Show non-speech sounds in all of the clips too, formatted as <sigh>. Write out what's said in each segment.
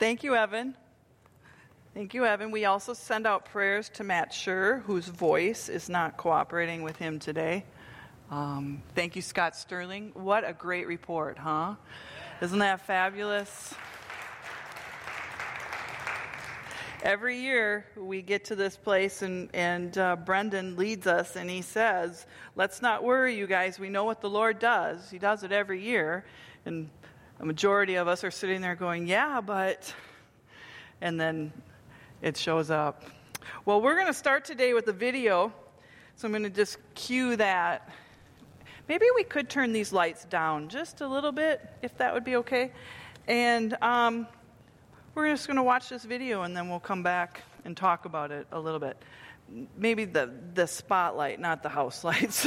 Thank you, Evan. Thank you, Evan. We also send out prayers to Matt Schur, whose voice is not cooperating with him today. Um, thank you, Scott Sterling. What a great report, huh? Isn't that fabulous? Every year we get to this place, and, and uh, Brendan leads us, and he says, Let's not worry, you guys. We know what the Lord does. He does it every year. And a majority of us are sitting there going, Yeah, but. And then it shows up. Well, we're going to start today with a video. So I'm going to just cue that. Maybe we could turn these lights down just a little bit, if that would be okay. And um, we're just going to watch this video and then we'll come back and talk about it a little bit. Maybe the, the spotlight, not the house lights. <laughs>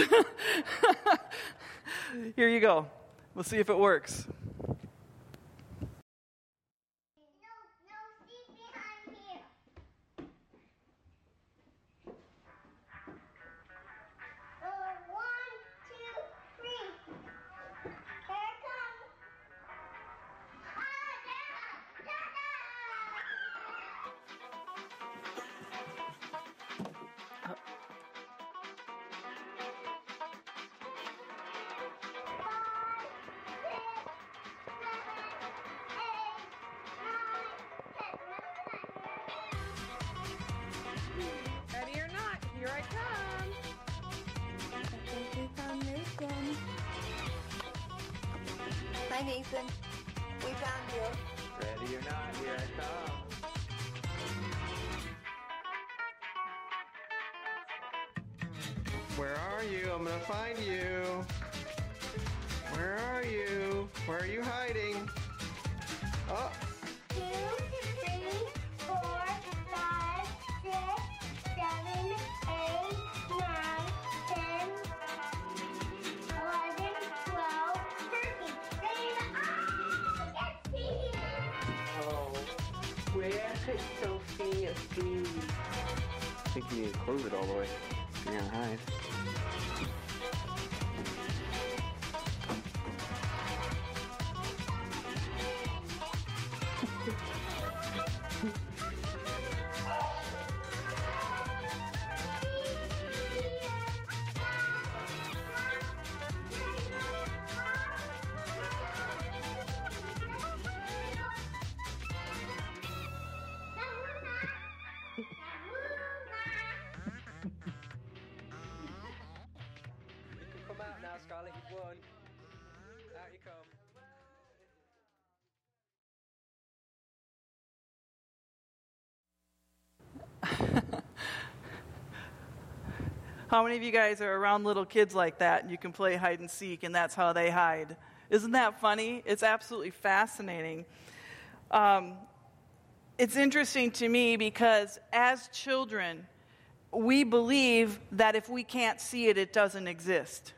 Here you go. We'll see if it works. Nathan. We found you. Ready or not, here I come. Where are you? I'm gonna find you. Where are you? Where are you hiding? Think you need it all the way. You're gonna hide. How many of you guys are around little kids like that and you can play hide and seek and that's how they hide? Isn't that funny? It's absolutely fascinating. Um, it's interesting to me because as children, we believe that if we can't see it, it doesn't exist.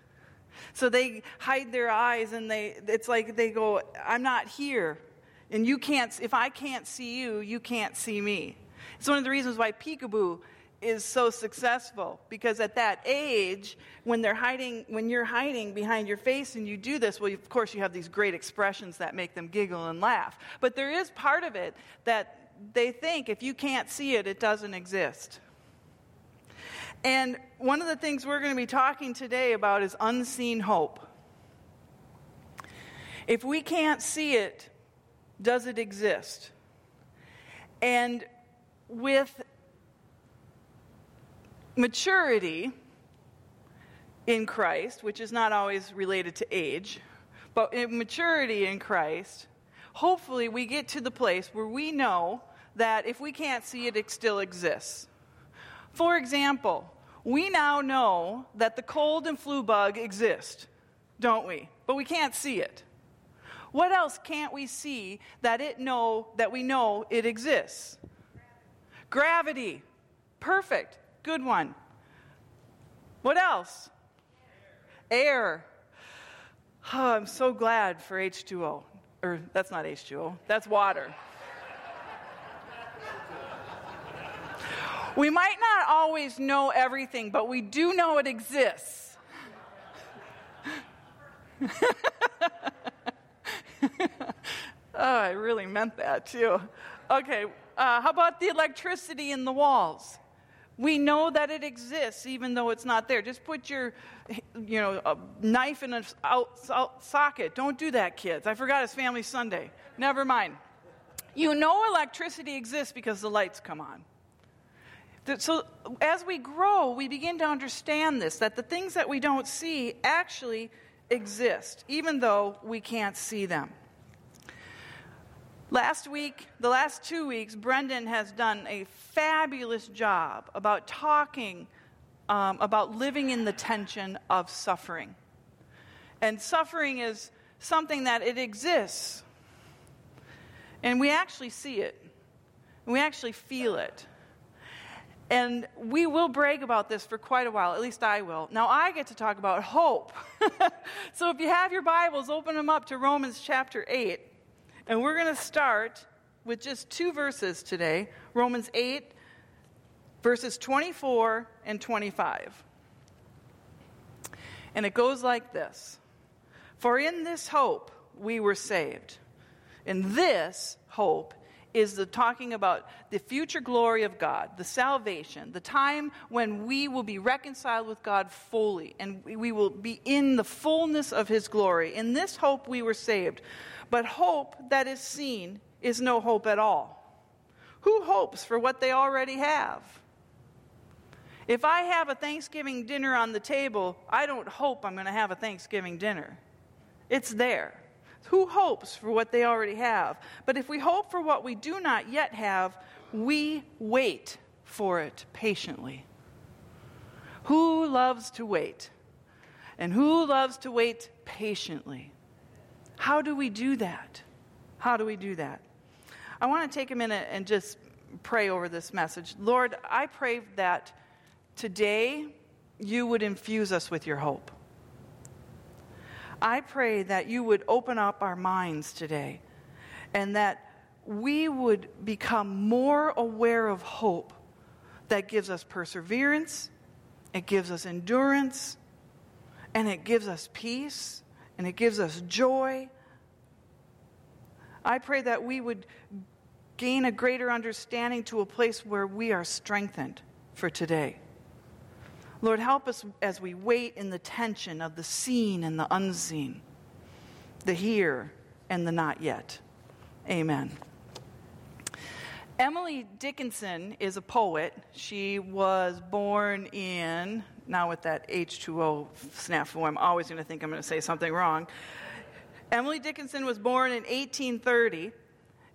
So they hide their eyes and they, it's like they go, I'm not here. And you can't, if I can't see you, you can't see me. It's one of the reasons why peekaboo is so successful because at that age when they're hiding when you're hiding behind your face and you do this well of course you have these great expressions that make them giggle and laugh. But there is part of it that they think if you can't see it it doesn't exist. And one of the things we're going to be talking today about is unseen hope. If we can't see it does it exist? And with maturity in Christ, which is not always related to age, but in maturity in Christ, hopefully we get to the place where we know that if we can't see it, it still exists. For example, we now know that the cold and flu bug exist, don't we? But we can't see it. What else can't we see that it know that we know it exists? Gravity. Perfect. Good one. What else? Air. Oh, I'm so glad for H2O. Or that's not H2O, that's water. we might not always know everything, but we do know it exists. <laughs> Oh, I really meant that too. Okay, uh, how about the electricity in the walls? We know that it exists even though it's not there. Just put your, you know, a knife in a out, out socket. Don't do that, kids. I forgot it's Family Sunday. Never mind. You know electricity exists because the lights come on. So as we grow, we begin to understand this that the things that we don't see actually exist, even though we can't see them. Last week, the last two weeks, Brendan has done a fabulous job about talking um, about living in the tension of suffering. And suffering is something that it exists. And we actually see it. We actually feel it. And we will brag about this for quite a while, at least I will. Now, I get to talk about hope. <laughs> so if you have your Bibles, open them up to Romans chapter 8. And we're going to start with just two verses today Romans 8, verses 24 and 25. And it goes like this For in this hope we were saved. And this hope is the talking about the future glory of God, the salvation, the time when we will be reconciled with God fully and we- we will be in the fullness of his glory. In this hope we were saved. But hope that is seen is no hope at all. Who hopes for what they already have? If I have a Thanksgiving dinner on the table, I don't hope I'm going to have a Thanksgiving dinner. It's there. Who hopes for what they already have? But if we hope for what we do not yet have, we wait for it patiently. Who loves to wait? And who loves to wait patiently? How do we do that? How do we do that? I want to take a minute and just pray over this message. Lord, I pray that today you would infuse us with your hope. I pray that you would open up our minds today and that we would become more aware of hope that gives us perseverance, it gives us endurance, and it gives us peace, and it gives us joy. I pray that we would gain a greater understanding to a place where we are strengthened for today. Lord, help us as we wait in the tension of the seen and the unseen, the here and the not yet. Amen. Emily Dickinson is a poet. She was born in, now with that H2O snafu, I'm always going to think I'm going to say something wrong. Emily Dickinson was born in 1830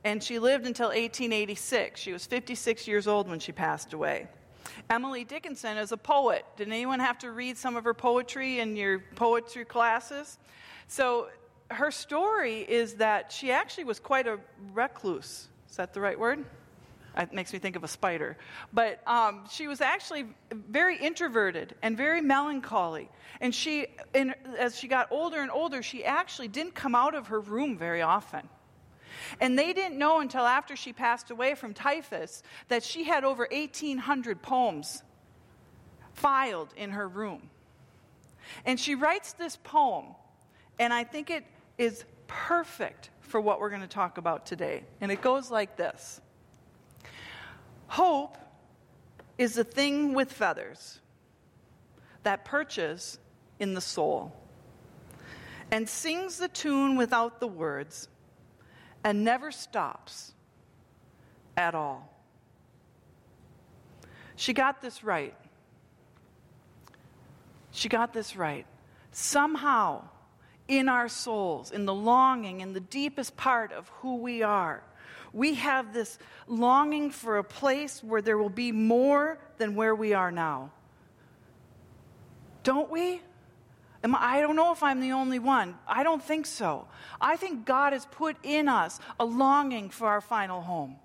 and she lived until 1886. She was 56 years old when she passed away. Emily Dickinson is a poet. Did anyone have to read some of her poetry in your poetry classes? So, her story is that she actually was quite a recluse. Is that the right word? It makes me think of a spider. But um, she was actually very introverted and very melancholy. And she, in, as she got older and older, she actually didn't come out of her room very often. And they didn't know until after she passed away from typhus that she had over 1,800 poems filed in her room. And she writes this poem, and I think it is perfect for what we're going to talk about today. And it goes like this Hope is the thing with feathers that perches in the soul and sings the tune without the words and never stops at all. She got this right. She got this right. Somehow, in our souls, in the longing, in the deepest part of who we are, we have this longing for a place where there will be more than where we are now. Don't we? I don't know if I'm the only one. I don't think so. I think God has put in us a longing for our final home.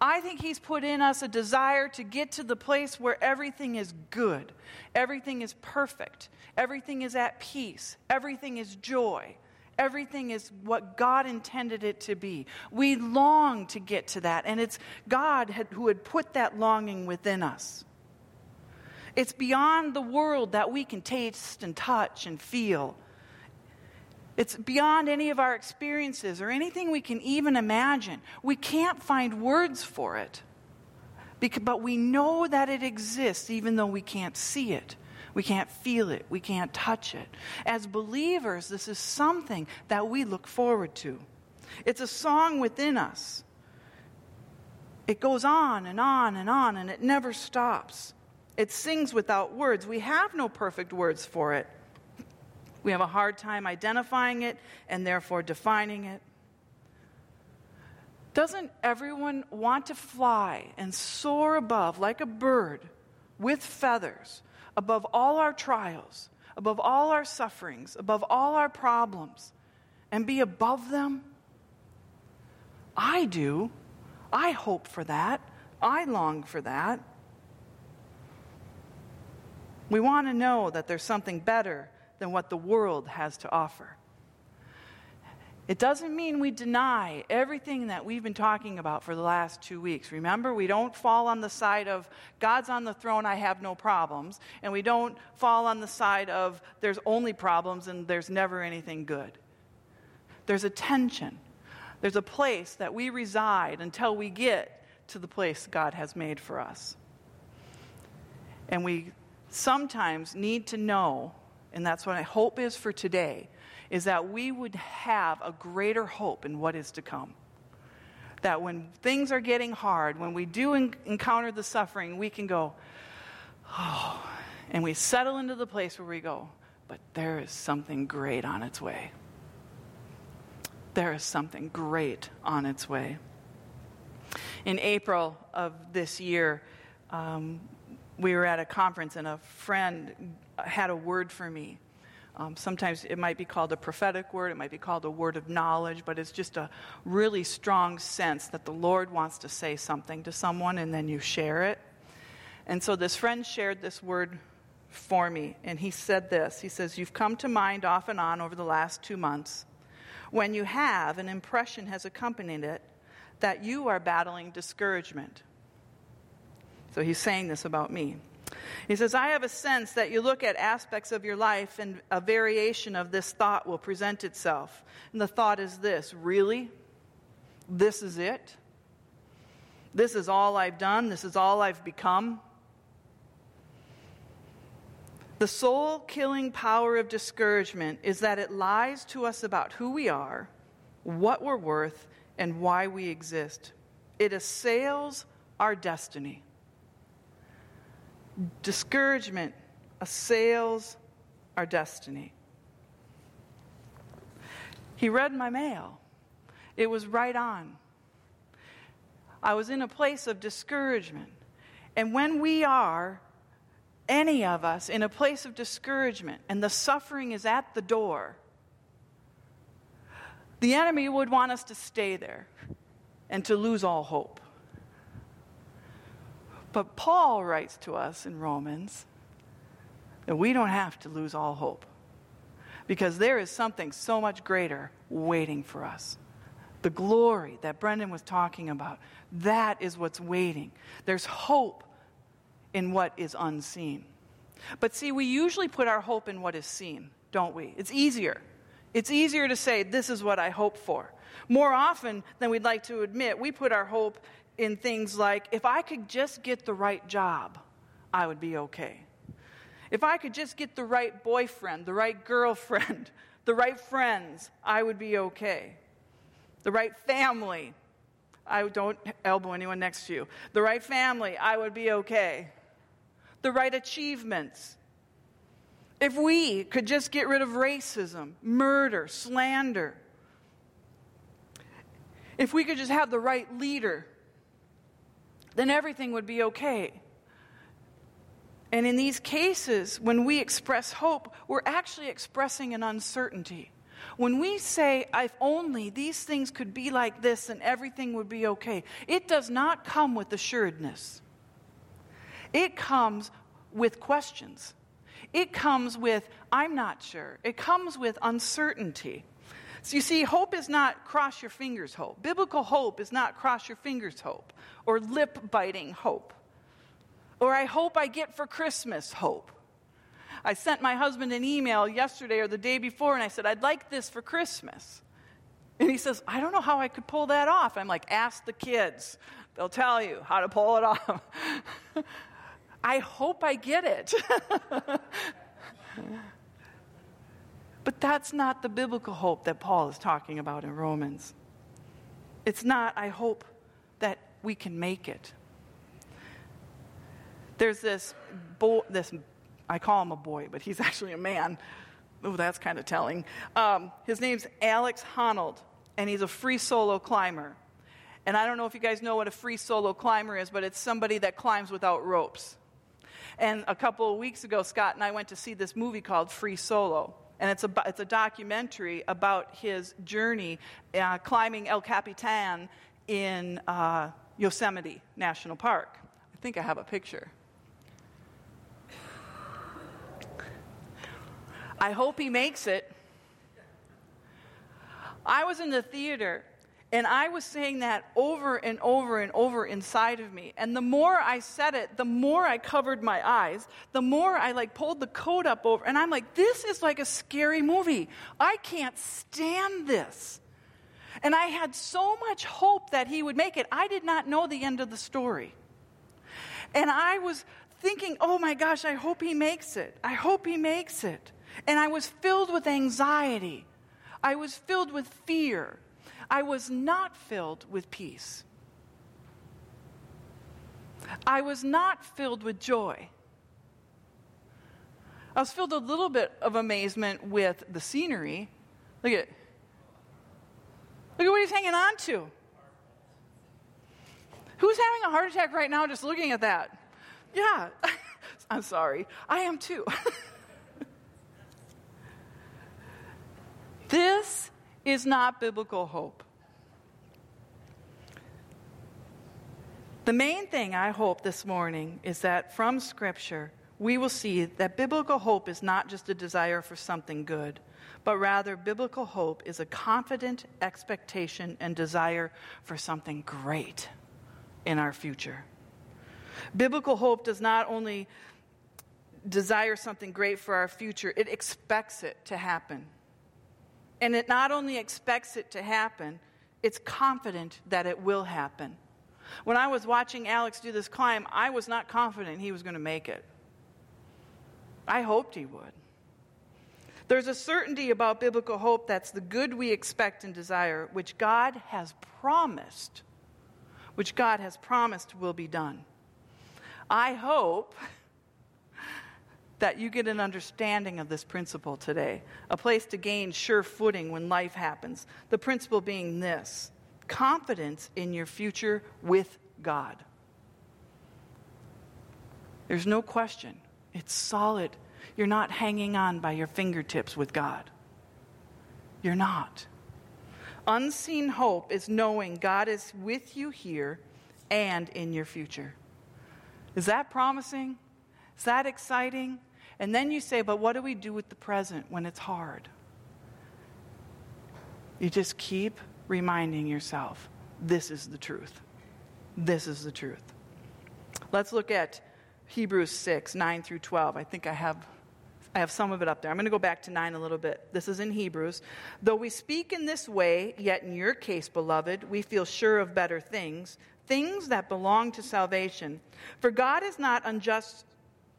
I think He's put in us a desire to get to the place where everything is good, everything is perfect, everything is at peace, everything is joy, everything is what God intended it to be. We long to get to that, and it's God had, who had put that longing within us. It's beyond the world that we can taste and touch and feel. It's beyond any of our experiences or anything we can even imagine. We can't find words for it. Because, but we know that it exists even though we can't see it. We can't feel it. We can't touch it. As believers, this is something that we look forward to. It's a song within us. It goes on and on and on, and it never stops. It sings without words. We have no perfect words for it. We have a hard time identifying it and therefore defining it. Doesn't everyone want to fly and soar above like a bird with feathers, above all our trials, above all our sufferings, above all our problems, and be above them? I do. I hope for that. I long for that. We want to know that there's something better than what the world has to offer. It doesn't mean we deny everything that we've been talking about for the last two weeks. Remember, we don't fall on the side of God's on the throne, I have no problems, and we don't fall on the side of there's only problems and there's never anything good. There's a tension, there's a place that we reside until we get to the place God has made for us. And we sometimes need to know, and that's what I hope is for today is that we would have a greater hope in what is to come. That when things are getting hard, when we do en- encounter the suffering, we can go, oh, and we settle into the place where we go, but there is something great on its way. There is something great on its way. In April of this year, um, we were at a conference and a friend had a word for me um, sometimes it might be called a prophetic word, it might be called a word of knowledge, but it's just a really strong sense that the Lord wants to say something to someone and then you share it. And so this friend shared this word for me, and he said this He says, You've come to mind off and on over the last two months. When you have, an impression has accompanied it that you are battling discouragement. So he's saying this about me. He says, I have a sense that you look at aspects of your life and a variation of this thought will present itself. And the thought is this really? This is it? This is all I've done? This is all I've become? The soul killing power of discouragement is that it lies to us about who we are, what we're worth, and why we exist. It assails our destiny discouragement assails our destiny. He read my mail. It was right on. I was in a place of discouragement. And when we are, any of us, in a place of discouragement and the suffering is at the door, the enemy would want us to stay there and to lose all hope. But Paul writes to us in Romans that we don't have to lose all hope because there is something so much greater waiting for us. The glory that Brendan was talking about, that is what's waiting. There's hope in what is unseen. But see, we usually put our hope in what is seen, don't we? It's easier. It's easier to say, This is what I hope for. More often than we'd like to admit, we put our hope in things like if I could just get the right job, I would be okay. If I could just get the right boyfriend, the right <laughs> girlfriend, the right friends, I would be okay. The right family, I don't elbow anyone next to you. The right family, I would be okay. The right achievements. If we could just get rid of racism, murder, slander, if we could just have the right leader, then everything would be okay. And in these cases, when we express hope, we're actually expressing an uncertainty. When we say, if only these things could be like this and everything would be okay, it does not come with assuredness. It comes with questions. It comes with, I'm not sure. It comes with uncertainty. So you see, hope is not cross your fingers hope. Biblical hope is not cross your fingers hope or lip biting hope or I hope I get for Christmas hope. I sent my husband an email yesterday or the day before, and I said, I'd like this for Christmas. And he says, I don't know how I could pull that off. I'm like, ask the kids. They'll tell you how to pull it off. <laughs> I hope I get it. <laughs> but that's not the biblical hope that Paul is talking about in Romans. It's not, I hope that we can make it. There's this boy, this, I call him a boy, but he's <laughs> actually a man. Oh, that's kind of telling. Um, his name's Alex Honnold, and he's a free solo climber. And I don't know if you guys know what a free solo climber is, but it's somebody that climbs without ropes. And a couple of weeks ago, Scott and I went to see this movie called Free Solo. And it's a, it's a documentary about his journey uh, climbing El Capitan in uh, Yosemite National Park. I think I have a picture. I hope he makes it. I was in the theater and I was saying that over and over and over inside of me. And the more I said it, the more I covered my eyes, the more I like pulled the coat up over. And I'm like, this is like a scary movie. I can't stand this. And I had so much hope that he would make it. I did not know the end of the story. And I was thinking, oh my gosh, I hope he makes it. I hope he makes it. And I was filled with anxiety. I was filled with fear. I was not filled with peace. I was not filled with joy. I was filled a little bit of amazement with the scenery. Look at Look at what he's hanging on to. Who's having a heart attack right now just looking at that? Yeah. <laughs> I'm sorry. I am too. <laughs> this is not biblical hope. The main thing I hope this morning is that from Scripture, we will see that biblical hope is not just a desire for something good, but rather, biblical hope is a confident expectation and desire for something great in our future. Biblical hope does not only desire something great for our future, it expects it to happen. And it not only expects it to happen, it's confident that it will happen. When I was watching Alex do this climb, I was not confident he was going to make it. I hoped he would. There's a certainty about biblical hope that's the good we expect and desire, which God has promised, which God has promised will be done. I hope that you get an understanding of this principle today, a place to gain sure footing when life happens. The principle being this confidence in your future with God. There's no question, it's solid. You're not hanging on by your fingertips with God. You're not. Unseen hope is knowing God is with you here and in your future. Is that promising? Is that exciting? And then you say, but what do we do with the present when it's hard? You just keep reminding yourself this is the truth. This is the truth. Let's look at Hebrews 6, 9 through 12. I think I have. I have some of it up there. I'm going to go back to 9 a little bit. This is in Hebrews. Though we speak in this way, yet in your case, beloved, we feel sure of better things, things that belong to salvation. For God is not unjust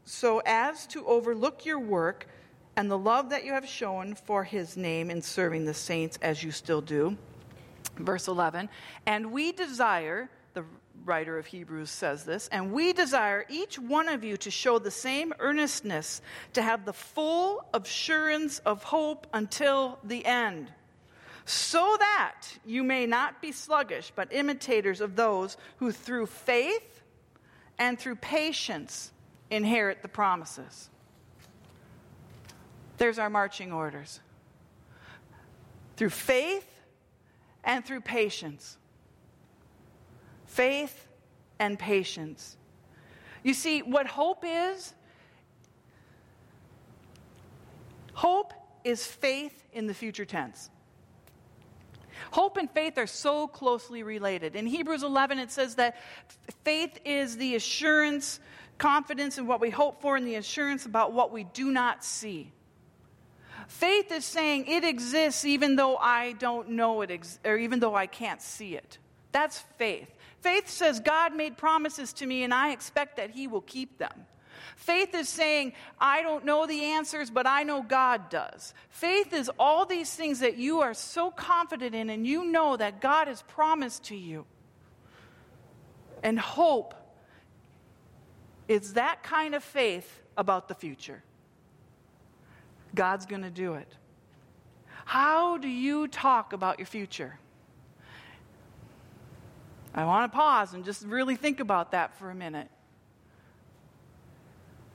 so as to overlook your work and the love that you have shown for his name in serving the saints as you still do. Verse 11, and we desire, the writer of Hebrews says this, and we desire each one of you to show the same earnestness, to have the full assurance of hope until the end, so that you may not be sluggish, but imitators of those who through faith and through patience inherit the promises. There's our marching orders. Through faith and through patience. Faith and patience. You see, what hope is, hope is faith in the future tense. Hope and faith are so closely related. In Hebrews 11, it says that faith is the assurance confidence in what we hope for and the assurance about what we do not see. Faith is saying it exists even though I don't know it, ex- or even though I can't see it. That's faith. Faith says God made promises to me and I expect that He will keep them. Faith is saying, I don't know the answers, but I know God does. Faith is all these things that you are so confident in and you know that God has promised to you. And hope is that kind of faith about the future. God's going to do it. How do you talk about your future? I want to pause and just really think about that for a minute.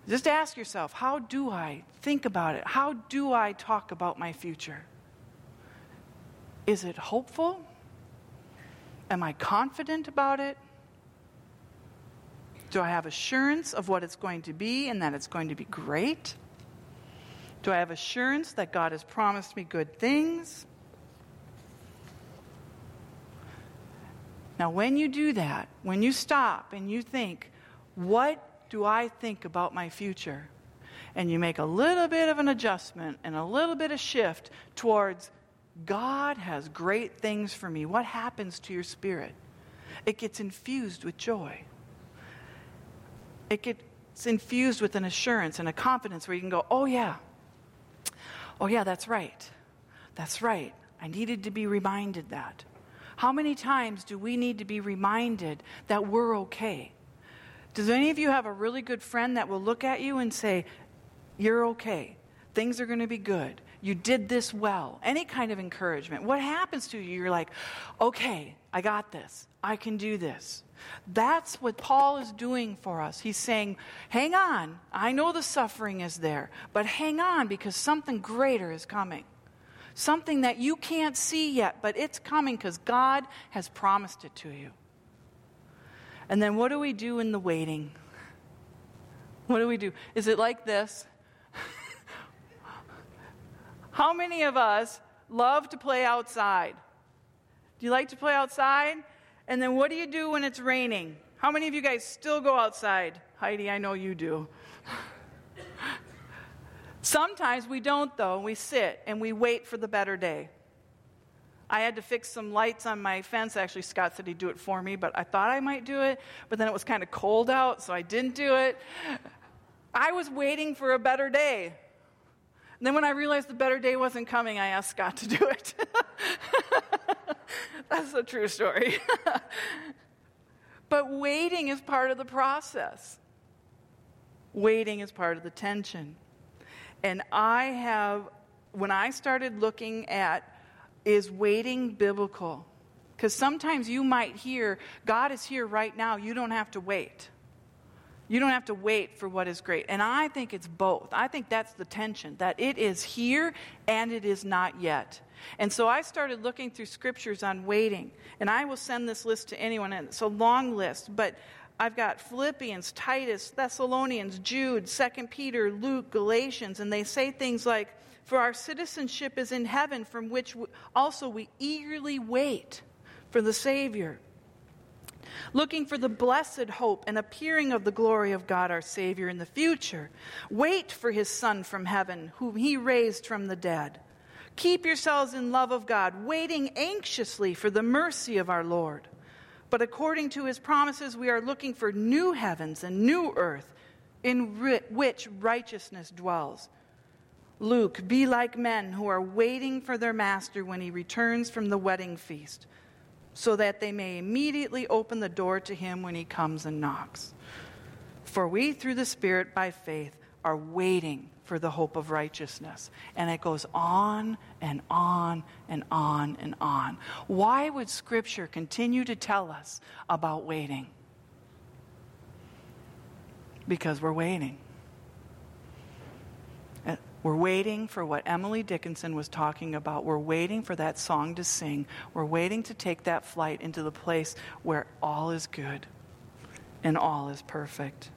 Just ask yourself how do I think about it? How do I talk about my future? Is it hopeful? Am I confident about it? Do I have assurance of what it's going to be and that it's going to be great? Do I have assurance that God has promised me good things? Now, when you do that, when you stop and you think, what do I think about my future? And you make a little bit of an adjustment and a little bit of shift towards God has great things for me. What happens to your spirit? It gets infused with joy. It gets infused with an assurance and a confidence where you can go, oh, yeah. Oh, yeah, that's right. That's right. I needed to be reminded that. How many times do we need to be reminded that we're okay? Does any of you have a really good friend that will look at you and say, You're okay? Things are going to be good. You did this well. Any kind of encouragement. What happens to you? You're like, Okay, I got this. I can do this. That's what Paul is doing for us. He's saying, Hang on. I know the suffering is there, but hang on because something greater is coming something that you can't see yet, but it's coming because God has promised it to you. And then what do we do in the waiting? What do we do? Is it like this? <laughs> How many of us love to play outside? Do you like to play outside? And then what do you do when it's raining? How many of you guys still go outside? Heidi, I know you do. <laughs> Sometimes we don't, though. We sit and we wait for the better day. I had to fix some lights on my fence. Actually, Scott said he'd do it for me, but I thought I might do it. But then it was kind of cold out, so I didn't do it. I was waiting for a better day. And then when I realized the better day wasn't coming, I asked Scott to do it. <laughs> <laughs> That's a true story. <laughs> but waiting is part of the process, waiting is part of the tension. And I have, when I started looking at is waiting biblical? Because sometimes you might hear, God is here right now, you don't have to wait. You don't have to wait for what is great. And I think it's both. I think that's the tension, that it is here and it is not yet. And so I started looking through scriptures on waiting. And I will send this list to anyone. And it's a long list, but I've got Philippians, Titus, Thessalonians, Jude, 2 Peter, Luke, Galatians, and they say things like, For our citizenship is in heaven, from which also we eagerly wait for the Savior. Looking for the blessed hope and appearing of the glory of God our Savior in the future. Wait for his Son from heaven, whom he raised from the dead. Keep yourselves in love of God, waiting anxiously for the mercy of our Lord but according to his promises, we are looking for new heavens and new earth in which righteousness dwells. Luke, be like men who are waiting for their master when he returns from the wedding feast, so that they may immediately open the door to him when he comes and knocks. For we, through the Spirit, by faith, are waiting for the hope of righteousness. And it goes on and on and on and on. Why would Scripture continue to tell us about waiting? Because we're waiting. Uh, we're waiting for what Emily Dickinson was talking about. We're waiting for that song to sing. We're waiting to take that flight into the place where all is good and all is perfect.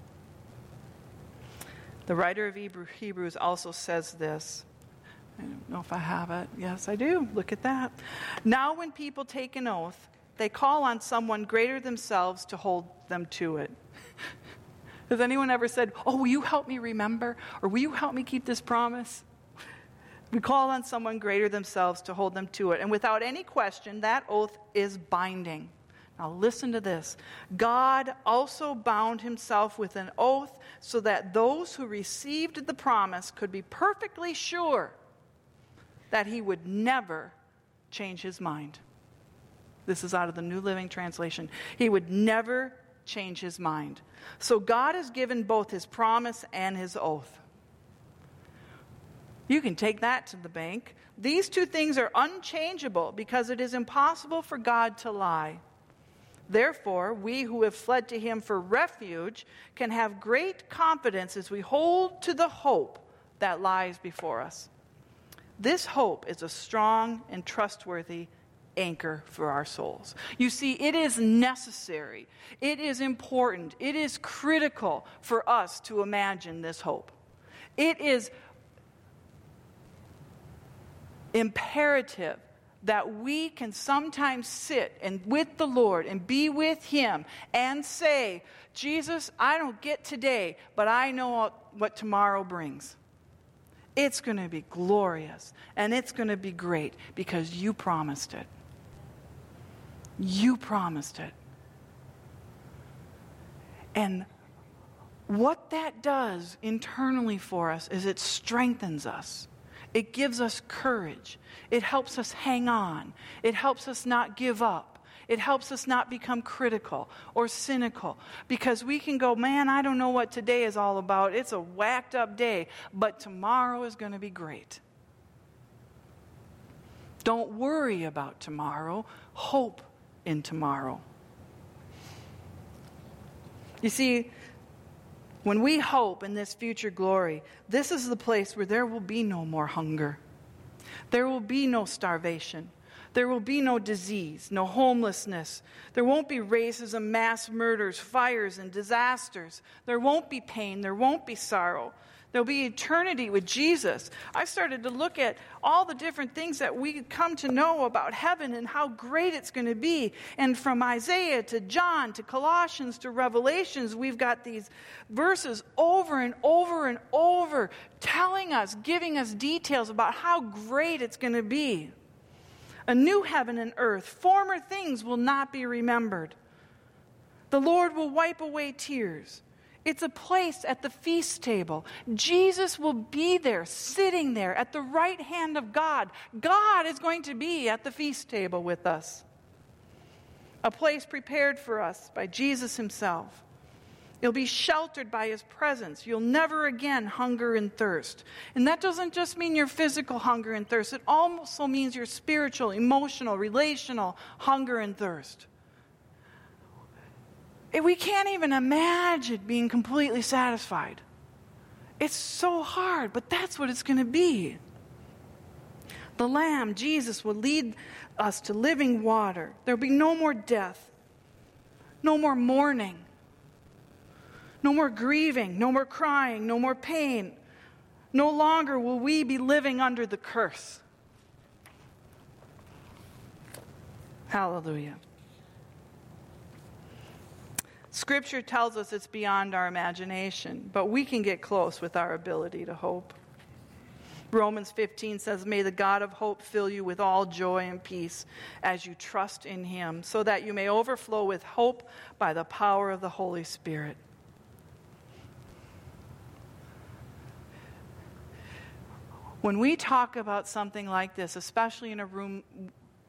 The writer of Hebrews also says this. I don't know if I have it. Yes, I do. Look at that. Now, when people take an oath, they call on someone greater themselves to hold them to it. <laughs> Has anyone ever said, Oh, will you help me remember? Or will you help me keep this promise? We call on someone greater themselves to hold them to it. And without any question, that oath is binding. Now, listen to this. God also bound himself with an oath so that those who received the promise could be perfectly sure that he would never change his mind. This is out of the New Living Translation. He would never change his mind. So God has given both his promise and his oath. You can take that to the bank. These two things are unchangeable because it is impossible for God to lie. Therefore, we who have fled to him for refuge can have great confidence as we hold to the hope that lies before us. This hope is a strong and trustworthy anchor for our souls. You see, it is necessary, it is important, it is critical for us to imagine this hope. It is imperative that we can sometimes sit and with the Lord and be with him and say, Jesus, I don't get today, but I know what tomorrow brings. It's going to be glorious and it's going to be great because you promised it. You promised it. And what that does internally for us is it strengthens us. It gives us courage. It helps us hang on. It helps us not give up. It helps us not become critical or cynical because we can go, man, I don't know what today is all about. It's a whacked up day, but tomorrow is going to be great. Don't worry about tomorrow. Hope in tomorrow. You see, when we hope in this future glory, this is the place where there will be no more hunger. There will be no starvation. There will be no disease, no homelessness. There won't be racism, mass murders, fires, and disasters. There won't be pain. There won't be sorrow. There'll be eternity with Jesus. I started to look at all the different things that we come to know about heaven and how great it's going to be. And from Isaiah to John to Colossians to Revelations, we've got these verses over and over and over telling us, giving us details about how great it's going to be. A new heaven and earth, former things will not be remembered. The Lord will wipe away tears. It's a place at the feast table. Jesus will be there, sitting there at the right hand of God. God is going to be at the feast table with us. A place prepared for us by Jesus Himself. You'll be sheltered by His presence. You'll never again hunger and thirst. And that doesn't just mean your physical hunger and thirst, it also means your spiritual, emotional, relational hunger and thirst. We can't even imagine being completely satisfied. It's so hard, but that's what it's going to be. The Lamb, Jesus, will lead us to living water. There'll be no more death, no more mourning, no more grieving, no more crying, no more pain. No longer will we be living under the curse. Hallelujah. Scripture tells us it's beyond our imagination, but we can get close with our ability to hope. Romans 15 says, May the God of hope fill you with all joy and peace as you trust in him, so that you may overflow with hope by the power of the Holy Spirit. When we talk about something like this, especially in a room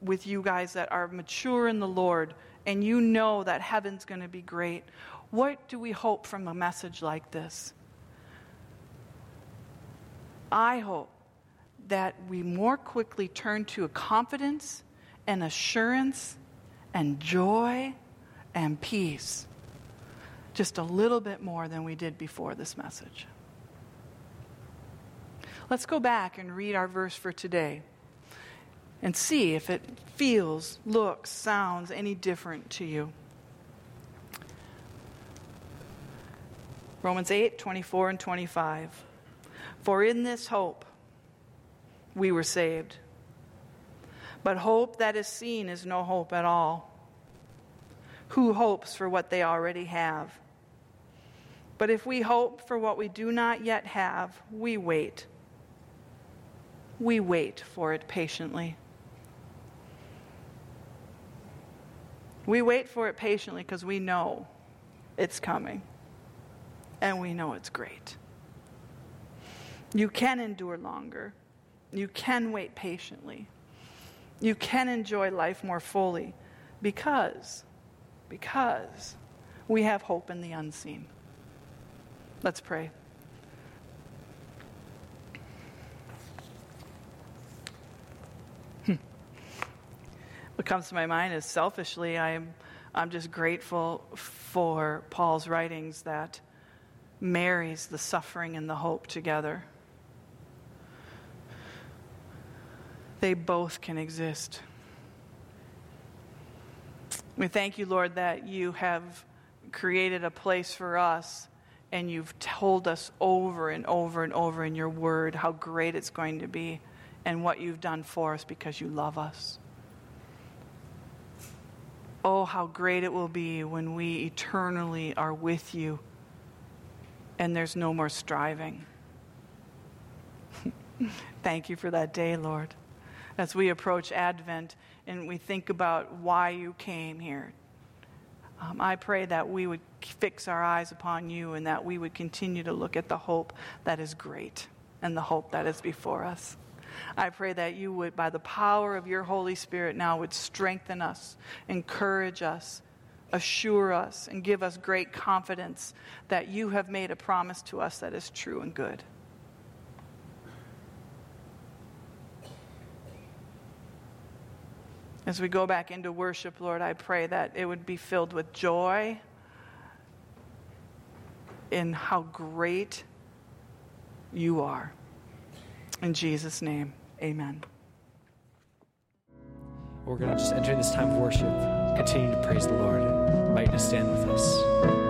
with you guys that are mature in the Lord, and you know that heaven's going to be great, what do we hope from a message like this? I hope that we more quickly turn to a confidence and assurance and joy and peace just a little bit more than we did before this message. Let's go back and read our verse for today and see if it feels, looks, sounds any different to you. Romans 8, 24 and 25. For in this hope we were saved. But hope that is seen is no hope at all. Who hopes for what they already have? But if we hope for what we do not yet have, we wait. We wait for it patiently. We wait for it patiently because we know it's coming and we know it's great. You can endure longer. You can wait patiently. You can enjoy life more fully because, because we have hope in the unseen. Let's pray. What comes to my mind is selfishly, I'm, I'm just grateful for Paul's writings that marries the suffering and the hope together. They both can exist. We thank you, Lord, that you have created a place for us and you've told us over and over and over in your word how great it's going to be and what you've done for us because you love us. Oh, how great it will be when we eternally are with you and there's no more striving. <laughs> Thank you for that day, Lord as we approach Advent and we think about why you came here. Um, I pray that we would fix our eyes upon you and that we would continue to look at the hope that is great and the hope that is before us. I pray that you would, by the power of your Holy Spirit now, would strengthen us, encourage us, assure us, and give us great confidence that you have made a promise to us that is true and good. As we go back into worship, Lord, I pray that it would be filled with joy in how great you are. In Jesus' name, amen. We're going to just enter this time of worship, continue to praise the Lord. Invite you to stand with us.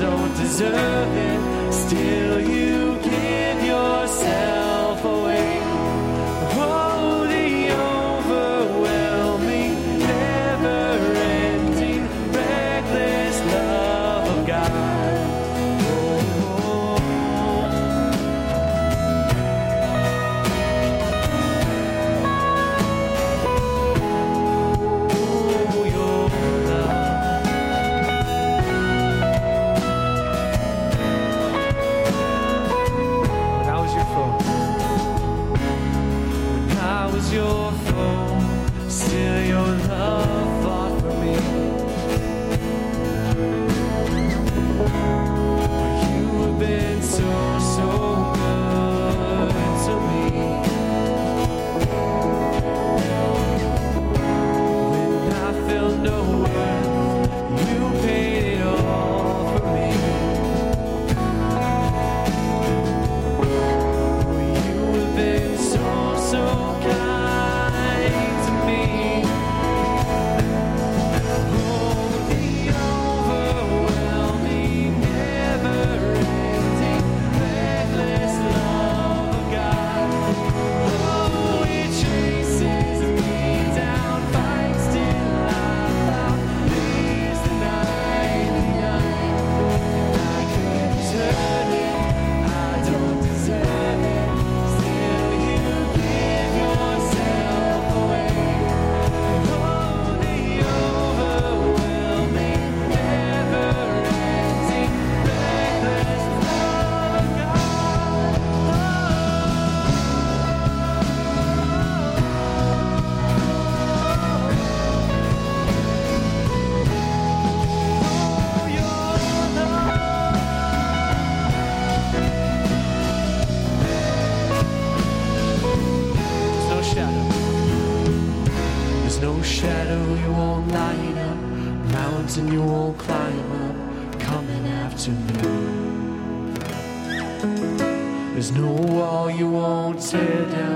Don't deserve it. Still, you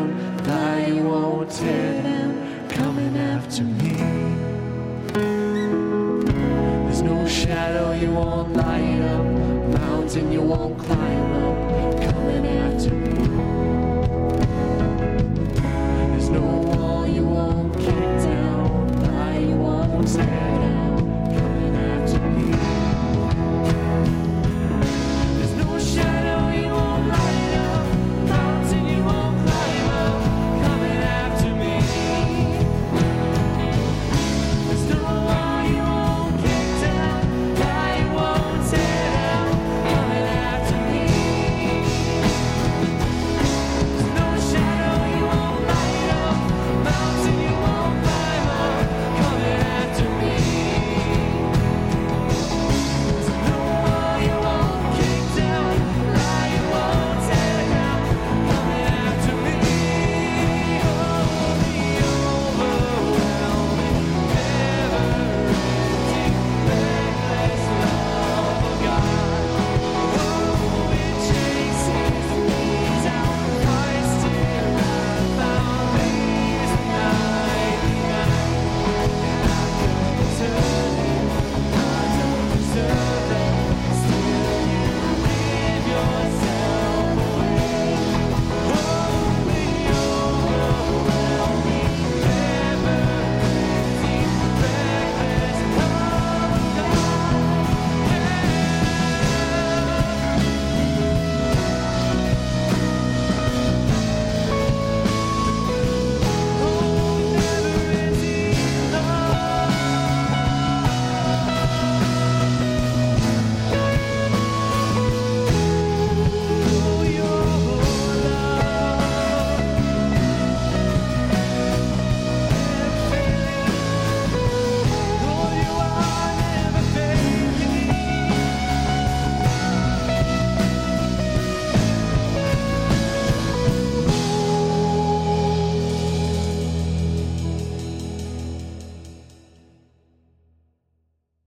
down, you won't tear down, coming after me. There's no shadow you won't light up, mountain you won't climb up, coming after me.